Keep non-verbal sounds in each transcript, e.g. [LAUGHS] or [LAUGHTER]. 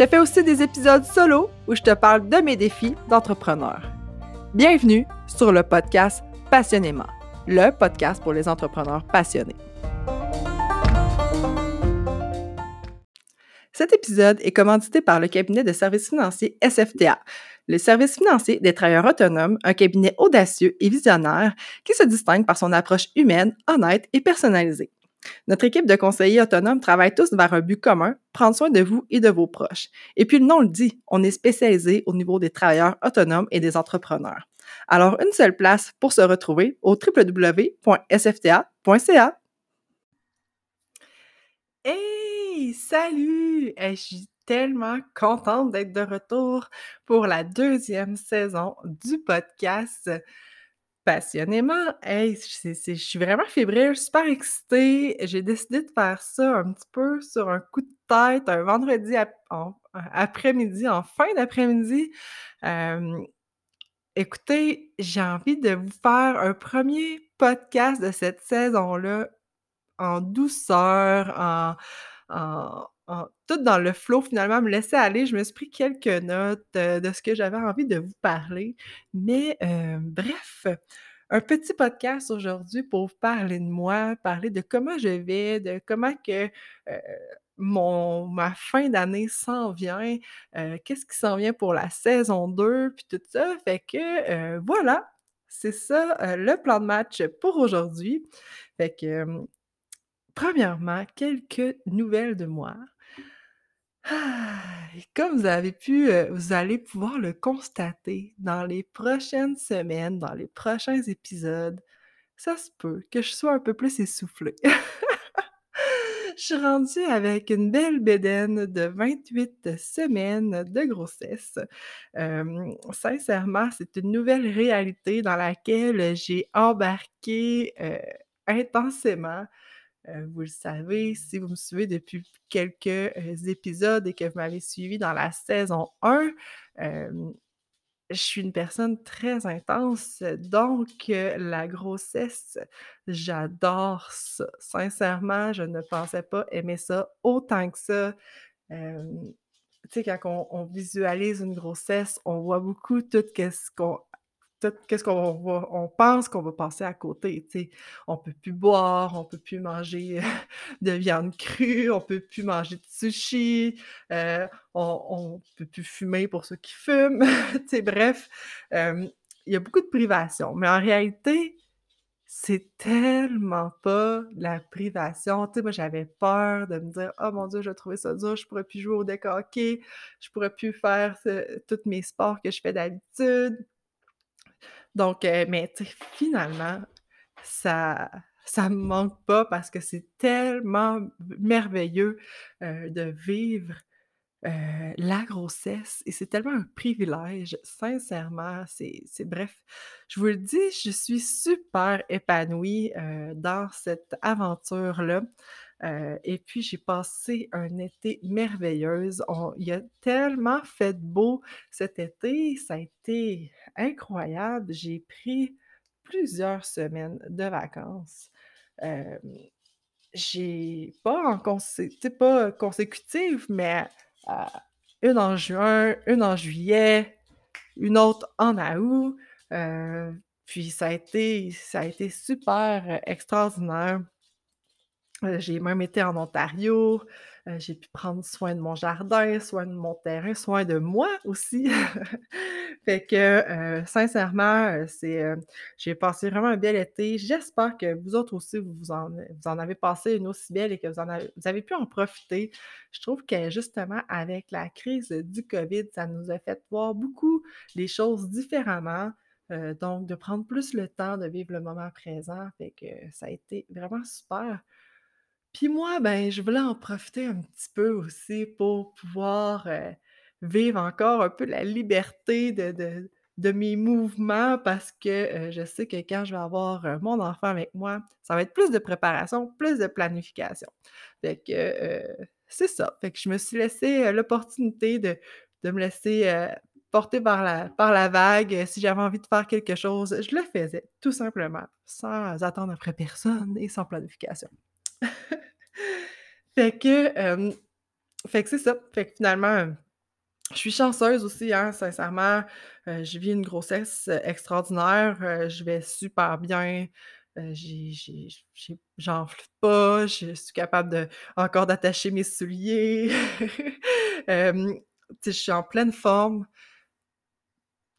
je fais aussi des épisodes solo où je te parle de mes défis d'entrepreneur. Bienvenue sur le podcast Passionnément, le podcast pour les entrepreneurs passionnés. Cet épisode est commandité par le cabinet de services financiers SFTA, le service financier des travailleurs autonomes, un cabinet audacieux et visionnaire qui se distingue par son approche humaine, honnête et personnalisée. Notre équipe de conseillers autonomes travaille tous vers un but commun, prendre soin de vous et de vos proches. Et puis le nom le dit, on est spécialisé au niveau des travailleurs autonomes et des entrepreneurs. Alors, une seule place pour se retrouver au www.sfta.ca. Hey, salut! je suis tellement contente d'être de retour pour la deuxième saison du podcast passionnément. Hey, je suis vraiment fébrile, super excitée. J'ai décidé de faire ça un petit peu sur un coup de tête, un vendredi après-midi, en fin d'après-midi. écoutez, j'ai envie de vous faire un premier podcast de cette saison-là en douceur, en, tout dans le flow, finalement, me laisser aller. Je me suis pris quelques notes euh, de ce que j'avais envie de vous parler. Mais euh, bref, un petit podcast aujourd'hui pour vous parler de moi, parler de comment je vais, de comment que euh, mon, ma fin d'année s'en vient, qu'est-ce qui s'en vient pour la saison 2, puis tout ça. Fait que voilà, c'est ça le plan de match pour aujourd'hui. Fait que, premièrement, quelques nouvelles de moi. Ah, comme vous avez pu, vous allez pouvoir le constater dans les prochaines semaines, dans les prochains épisodes, ça se peut que je sois un peu plus essoufflée. [LAUGHS] Je suis rendue avec une belle bédaine de 28 semaines de grossesse. sincèrement, c'est une nouvelle réalité dans laquelle j'ai embarqué intensément. Euh, vous le savez, si vous me suivez depuis quelques euh, épisodes et que vous m'avez suivi dans la saison 1, je suis une personne très intense, donc la grossesse, j'adore ça. Sincèrement, je ne pensais pas aimer ça autant que ça. tu sais, quand on, visualise une grossesse, on voit beaucoup tout ce qu'on qu'est-ce qu'on va, on pense qu'on va passer à côté, tu sais. On peut plus boire, on peut plus manger [LAUGHS] de viande crue, on peut plus manger de sushi, euh, on, on peut plus fumer pour ceux qui fument, [LAUGHS] bref, il y a beaucoup de privations. Mais en réalité, c'est tellement pas la privation. Moi, j'avais peur de me dire « Oh mon Dieu, je vais trouver ça dur, je pourrais plus jouer au deck hockey, je pourrais plus faire tous mes sports que je fais d'habitude. » Donc, euh, mais finalement, ça ça me manque pas parce que c'est tellement merveilleux euh, de vivre euh, la grossesse et c'est tellement un privilège, sincèrement. C'est, bref, je vous le dis, je suis super épanouie dans cette aventure-là. Euh, et puis, j'ai passé un été merveilleuse. il a tellement fait beau cet été, ça a été incroyable. J'ai pris plusieurs semaines de vacances. Euh, j'ai pas en consécutive, mais euh, une en juin, une en juillet, une autre en août. puis ça a été, ça a été super extraordinaire. Euh, j'ai même été en Ontario, euh, j'ai pu prendre soin de mon jardin, soin de mon terrain, soin de moi aussi. [LAUGHS] fait que euh, sincèrement, c'est j'ai passé vraiment un bel été. J'espère que vous autres aussi, vous en, vous en avez passé une aussi belle et que vous, avez, vous avez pu en profiter. Je trouve que justement, avec la crise du COVID, ça nous a fait voir beaucoup les choses différemment. donc, de prendre plus le temps de vivre le moment présent. Fait que ça a été vraiment super. Puis moi, ben, je voulais en profiter un petit peu aussi pour pouvoir, vivre encore un peu la liberté de de mes mouvements parce que, heu, je sais que quand je vais avoir, heu, mon enfant avec moi, ça va être plus de préparation, plus de planification. Fait que, c'est ça. Je me suis laissé, l'opportunité de de me laisser, porter par la par la vague. Si j'avais envie de faire quelque chose, je le faisais, tout simplement, sans attendre après personne et sans planification. [LAUGHS] Fait que, fait que c'est ça. Fait que finalement, je suis chanceuse aussi, hein, sincèrement. Heu, je vis une grossesse, heu, extraordinaire, je vais super bien, j'enfle pas, je suis capable de encore d'attacher mes souliers. [LAUGHS] Je suis en pleine forme.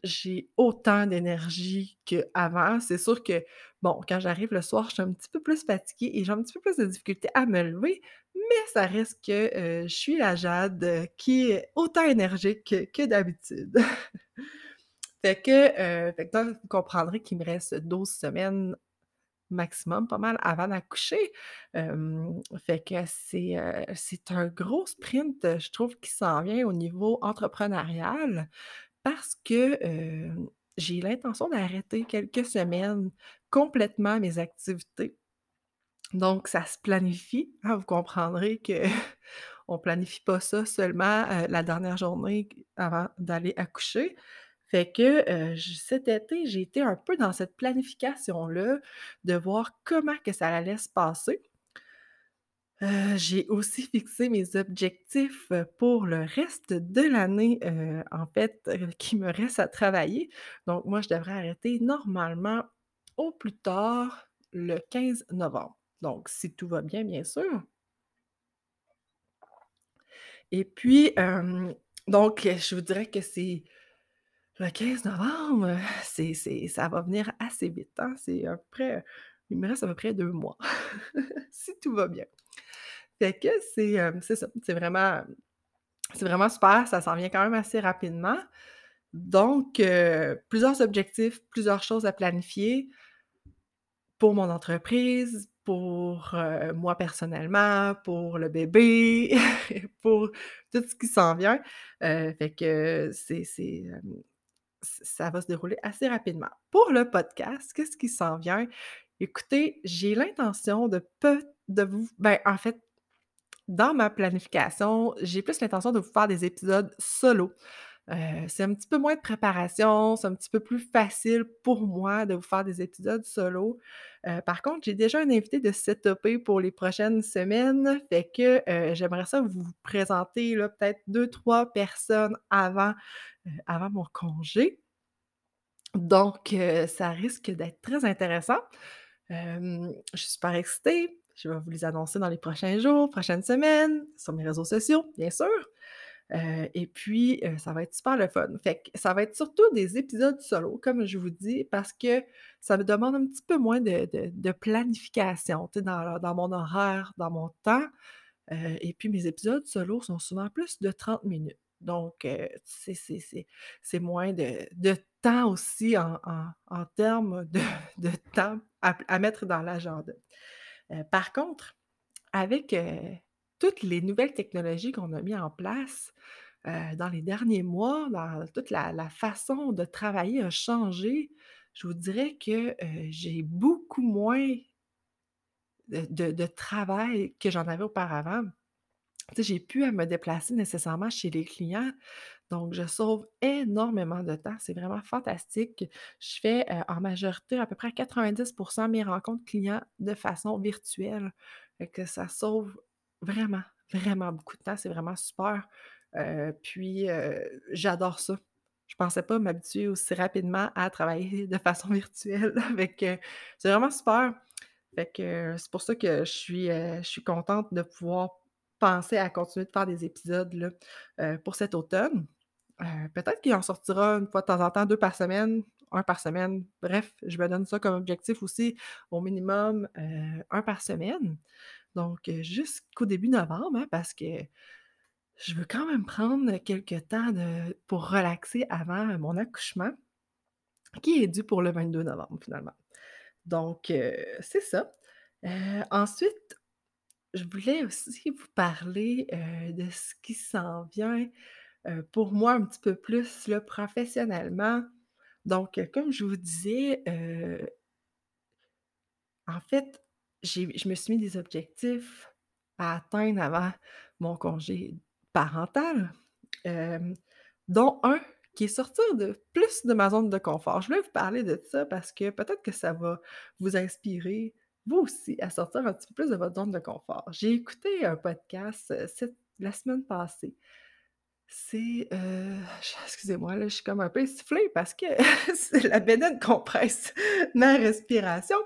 J'ai autant d'énergie qu'avant. C'est sûr que, bon, quand j'arrive le soir, je suis un petit peu plus fatiguée et j'ai un petit peu plus de difficulté à me lever, mais ça reste que, heu, je suis la Jade, heu, qui est autant énergique que d'habitude. [LAUGHS] Fait que, heu, fait que vous comprendrez qu'il me reste 12 semaines maximum, pas mal, avant d'accoucher. Fait que c'est, c'est un gros sprint, je trouve, qui s'en vient au niveau entrepreneurial parce que, j'ai l'intention d'arrêter quelques semaines complètement mes activités. Donc ça se planifie, hein, vous comprendrez qu'on [LAUGHS] planifie pas ça seulement, la dernière journée avant d'aller accoucher. Fait que, cet été, j'ai été un peu dans cette planification-là, de voir comment que ça allait se passer. Heu, j'ai aussi fixé mes objectifs, heu, pour le reste de l'année, heu, en fait, qui me reste à travailler. Donc moi, je devrais arrêter normalement au plus tard le 15 novembre. Donc si tout va bien, bien sûr. Et puis, donc je vous dirais que c'est le 15 novembre, ça va venir assez vite, hein. C'est à peu près il me reste à peu près 2 mois, [LAUGHS] si tout va bien. Fait que c'est, c'est ça, c'est vraiment super, ça s'en vient quand même assez rapidement. Donc heu, plusieurs objectifs, plusieurs choses à planifier pour mon entreprise, pour, heu, moi personnellement, pour le bébé, [LAUGHS] pour tout ce qui s'en vient. Fait que c'est ça va se dérouler assez rapidement. Pour le podcast, qu'est-ce qui s'en vient? Écoutez, j'ai l'intention de de vous ben, en fait, dans ma planification, j'ai plus l'intention de vous faire des épisodes solo. Heu, c'est un petit peu moins de préparation, c'est un petit peu plus facile pour moi de vous faire des épisodes solo. Heu, par contre, j'ai déjà un invité de set-upé pour les prochaines semaines, fait que, heu, j'aimerais ça vous présenter peut-être 2-3 personnes avant, avant mon congé. Donc ça risque d'être très intéressant. Je suis super excitée, je vais vous les annoncer dans les prochains jours, prochaines semaines, sur mes réseaux sociaux, bien sûr. Heu et puis, heu, ça va être super le fun. Fait que ça va être surtout des épisodes solo, comme je vous dis, parce que ça me demande un petit peu moins de planification, dans mon horaire, dans mon temps. Heu et puis mes épisodes solo sont souvent plus de 30 minutes. Donc c'est moins de temps aussi en termes de temps à mettre dans l'agenda. Heu, par contre, avec, heu, toutes les nouvelles technologies qu'on a mis en place, heu, dans les derniers mois, dans toute la façon de travailler a changé, je vous dirais que, j'ai beaucoup moins de travail que j'en avais auparavant. J'ai plus à me déplacer nécessairement chez les clients, donc je sauve énormément de temps, c'est vraiment fantastique. Je fais, en majorité à peu près 90% mes rencontres clients de façon virtuelle. Fait que ça sauve vraiment, vraiment beaucoup de temps, c'est vraiment super. Puis, j'adore ça. Je pensais pas m'habituer aussi rapidement à travailler de façon [LAUGHS] virtuelle. Que c'est vraiment super. Fait que c'est pour ça que je suis, je suis contente de pouvoir penser à continuer de faire des épisodes là, heu, pour cet automne. Heu, peut-être qu'il en sortira une fois de temps en temps, 2 par semaine, 1 par semaine. Bref, je me donne ça comme objectif aussi, au minimum, heu, 1 par semaine. Donc jusqu'au début novembre, hein, parce que je veux quand même prendre quelque temps de pour relaxer avant mon accouchement qui est dû pour le 22 novembre, finalement. Donc c'est ça. Ensuite, je voulais aussi vous parler, de ce qui s'en vient, pour moi un petit peu plus professionnellement. Donc, comme je vous disais, en fait, je me suis mis des objectifs à atteindre avant mon congé parental, dont un qui est sortir de plus de ma zone de confort. Je voulais vous parler de ça parce que peut-être que ça va vous inspirer, vous aussi, à sortir un petit peu plus de votre zone de confort. J'ai écouté un podcast, heu, cette la semaine passée. C'est, heu, ch excusez-moi, là, je suis comme un peu essoufflée parce que [LAUGHS] la bédaine compresse ma respiration.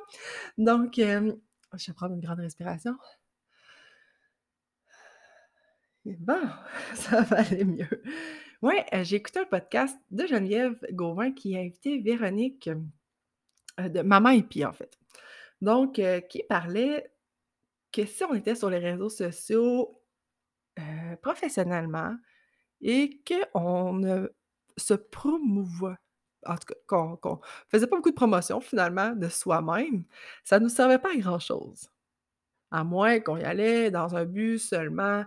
Donc, hem, je vais prendre une grande respiration. Et bon, [LAUGHS] ça va aller mieux. Heu, j'ai écouté un podcast de Geneviève Gauvin qui a invité Véronique, de Maman Hippie, en fait. Donc, heu, qui parlait que si on était sur les réseaux sociaux, heu, professionnellement et qu'on ne se promouvoit en tout cas, qu'on qu'on faisait pas beaucoup de promotion finalement de soi-même, ça nous servait pas à grand-chose. À moins qu'on y allait dans un but seulement,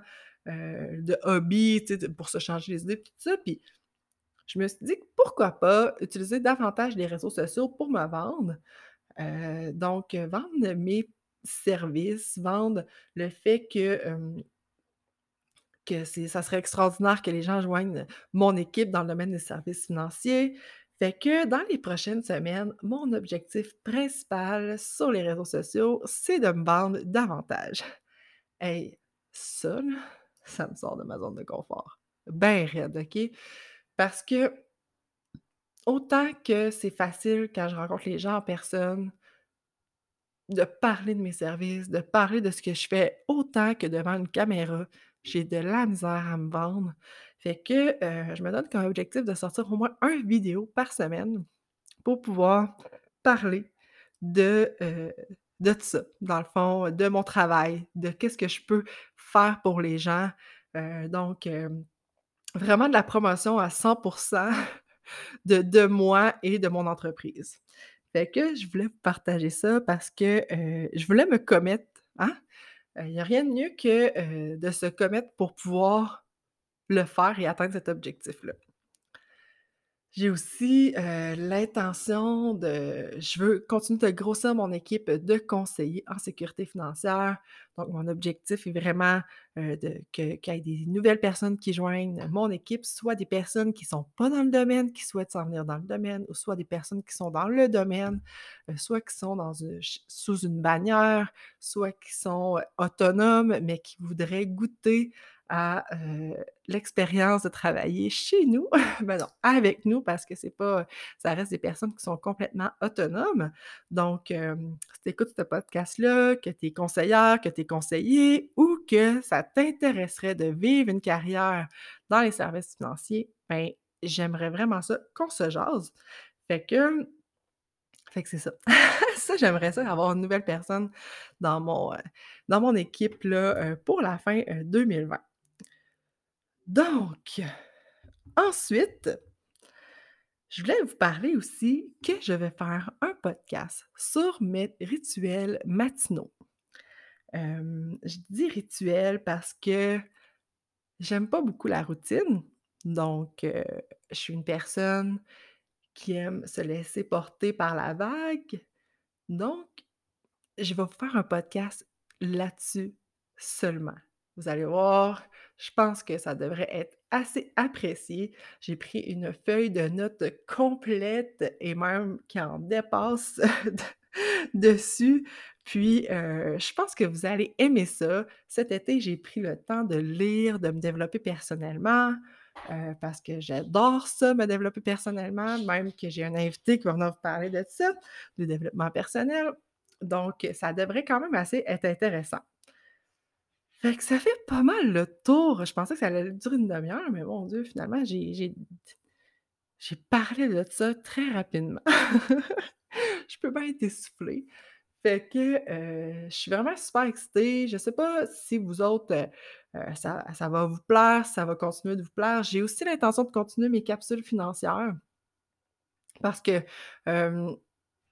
heu, de hobby, pour se changer les idées tout ça, puis je me suis dit: «Pourquoi pas utiliser davantage les réseaux sociaux pour me vendre?» Heu, donc heu, vendre mes services, vendre le fait que, hem que ça serait extraordinaire que les gens joignent mon équipe dans le domaine des services financiers. Fait que dans les prochaines semaines, mon objectif principal sur les réseaux sociaux, c'est de me vendre davantage. [LAUGHS] Hey, ça ça me sort de ma zone de confort. Ben raide, OK? Parce que autant que c'est facile quand je rencontre les gens en personne de parler de mes services, de parler de ce que je fais, autant que devant une caméra, j'ai de la misère à me vendre. Fait que, heu, je me donne comme objectif de sortir au moins un vidéo par semaine pour pouvoir parler de, de ça, dans le fond, de mon travail, de qu'est-ce que je peux faire pour les gens. Heu, donc, vraiment de la promotion à 100 de moi et de mon entreprise. Fait que je voulais partager ça parce que, heu, je voulais me commettre, hein? il y a rien de mieux que, heu, de se commettre pour pouvoir le faire et atteindre cet objectif-là. J'ai aussi, heu, l'intention de je veux continuer de grossir mon équipe de conseillers en sécurité financière. Donc mon objectif est vraiment, que qu'il y ait des nouvelles personnes qui joignent mon équipe, soit des personnes qui sont pas dans le domaine, qui souhaitent s'en venir dans le domaine ou soit des personnes qui sont dans le domaine, heu, soit qui sont sous une bannière, soit qui sont, autonomes, mais qui voudraient goûter à, l'expérience de travailler chez nous, [LAUGHS] ben non, avec nous parce que c'est pas, ça reste des personnes qui sont complètement autonomes. Donc, si tu écoutes ce podcast-là, que tu es conseillère, que tu es conseiller ou que ça t'intéresserait de vivre une carrière dans les services financiers, ben, j'aimerais vraiment ça qu'on se jase. Fait que fait que c'est ça. [LAUGHS] Ça, j'aimerais ça avoir une nouvelle personne dans mon, dans mon équipe là, pour la fin, heu, 2020. Donc, ensuite, je voulais vous parler aussi que je vais faire un podcast sur mes rituels matinaux. Je dis rituels parce que j'aime pas beaucoup la routine. Donc, heu, je suis une personne qui aime se laisser porter par la vague. Donc, je vais vous faire un podcast là-dessus seulement. Vous allez voir, je pense que ça devrait être assez apprécié. J'ai pris une feuille de notes complète et même qui en dépasse [LAUGHS] dessus. Puis, heu, je pense que vous allez aimer ça. Cet été, j'ai pris le temps de lire, de me développer personnellement, heu, parce que j'adore ça, me développer personnellement, même que j'ai un invité qui va venir vous parler de ça, de développement personnel. Donc, ça devrait quand même assez être intéressant. Fait que ça fait pas mal le tour. Je pensais que ça allait durer une demi heure, mais mon Dieu, finalement, j'ai parlé de ça très rapidement. [LAUGHS] Je peux bien être essoufflée. Fait que, heu, je suis vraiment super excitée. Je sais pas si vous autres, heu heu, ça ça va vous plaire, ça va continuer de vous plaire. J'ai aussi l'intention de continuer mes capsules financières parce que,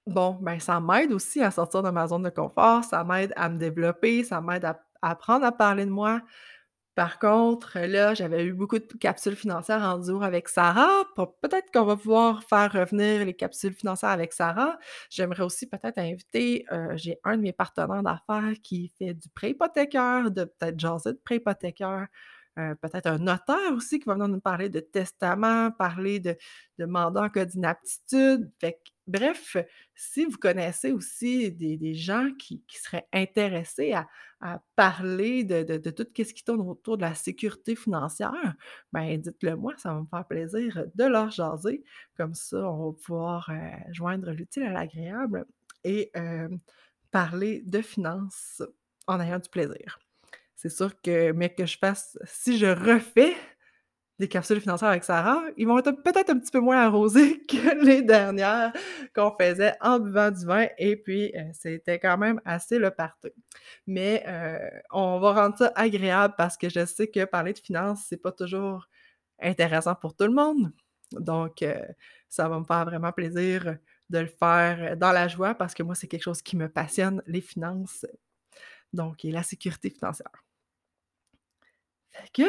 bon, ben, ça m'aide aussi à sortir de ma zone de confort, ça m'aide à me développer, ça m'aide à apprendre à parler de moi. Par contre, là, j'avais eu beaucoup de capsules financières en duo avec Sarah. Peut-être qu'on va pouvoir faire revenir les capsules financières avec Sarah. J'aimerais aussi peut-être inviter, euh, j'ai un de mes partenaires d'affaires qui fait du prêt hypothécaire, de peut-être jaser de prêt hypothécaire. Euh, peut-être un notaire aussi qui va venir nous parler de testament, parler de, de mandat en cas d'inaptitude. Bref, si vous connaissez aussi des, gens qui, seraient intéressés à, parler de, tout ce qui tourne autour de la sécurité financière, ben dites-le moi, ça va me faire plaisir de leur jaser. Comme ça, on va pouvoir euh, joindre l'utile à l'agréable et euh, parler de finances en ayant du plaisir. C'est sûr que, mais que je fasse, si je refais des capsules financières avec Sarah, ils vont être peut-être un petit peu moins arrosés [LAUGHS] que les dernières qu'on faisait en buvant du vin. Et puis, euh, c'était quand même assez le partout. Mais euh, on va rendre ça agréable parce que je sais que parler de finances, c'est pas toujours intéressant pour tout le monde. Donc, euh, ça va me faire vraiment plaisir de le faire dans la joie parce que moi, c'est quelque chose qui me passionne, les finances. Donc, et la sécurité financière. Que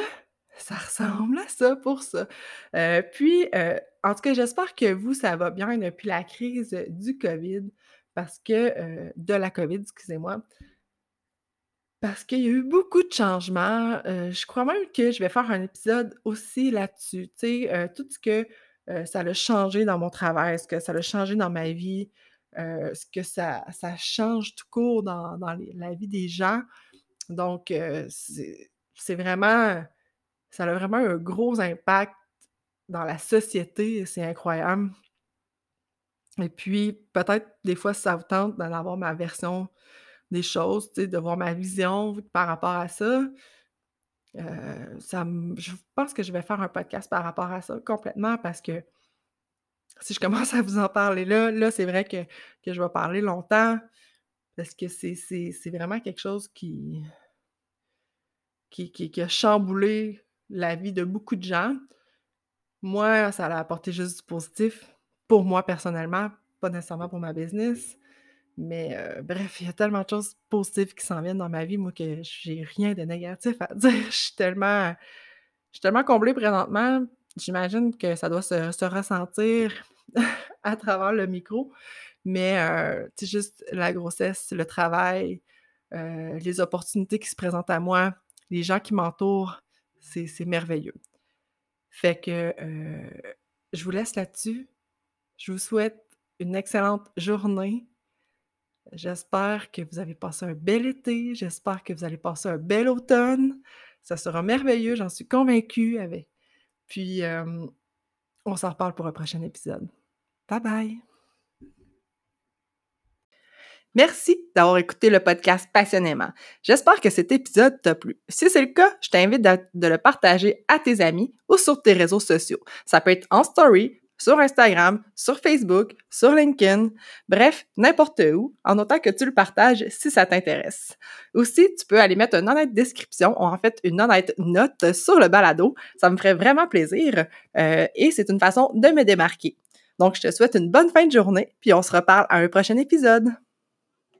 ça ressemble à ça pour ça. Euh, puis, euh, en tout cas, j'espère que vous, ça va bien depuis la crise du COVID, parce que, euh, de la COVID, excusez-moi, parce qu'il y a eu beaucoup de changements. je crois même que je vais faire un épisode aussi là-dessus. Tu sais, tout ce que ça a changé dans mon travail, ce que ça a changé dans ma vie, ce que ça, ça change tout court dans, la vie des gens. Donc, c'est vraiment ça a vraiment un gros impact dans la société, c'est incroyable. Et puis, peut-être des fois, ça vous tente d'en avoir ma version des choses, de voir ma vision par rapport à ça. Euh, ça je pense que je vais faire un podcast par rapport à ça complètement parce que si je [LAUGHS] commence à vous en parler là, là, c'est vrai que, que, je vais parler longtemps parce que c'est vraiment quelque chose qui, qui, a chamboulé la vie de beaucoup de gens. Moi, ça a apporté juste du positif pour moi personnellement, pas nécessairement pour ma business. Mais euh, bref, il y a tellement de choses positives qui s'en viennent dans ma vie, moi, que j'ai rien de négatif à [LAUGHS] dire. Je suis tellement, je suis tellement comblée présentement. J'imagine que ça doit se, ressentir [LAUGHS] à travers le micro. Mais euh, juste la grossesse, le travail, euh, les opportunités qui se présentent à moi, les gens qui m'entourent, c'est merveilleux. Fait que euh, je vous laisse là-dessus. Je vous souhaite une excellente journée. J'espère que vous avez passé un bel été. J'espère que vous allez passer un bel automne. Ça sera merveilleux, j'en suis convaincue. Avec. Puis, euh, on s'en reparle pour un prochain épisode. Bye bye! Merci d'avoir écouté le podcast passionnément. J'espère que cet épisode t'a plu. Si c'est le cas, je t'invite de, le partager à tes amis ou sur tes réseaux sociaux. Ça peut être en story, sur Instagram, sur Facebook, sur LinkedIn, bref, n'importe où, en autant que tu le partages si ça t'intéresse. Aussi, tu peux aller mettre une honnête description ou en fait une honnête note sur le balado. Ça me ferait vraiment plaisir euh, et c'est une façon de me démarquer. Donc, je te souhaite une bonne fin de journée, puis on se reparle à un prochain épisode.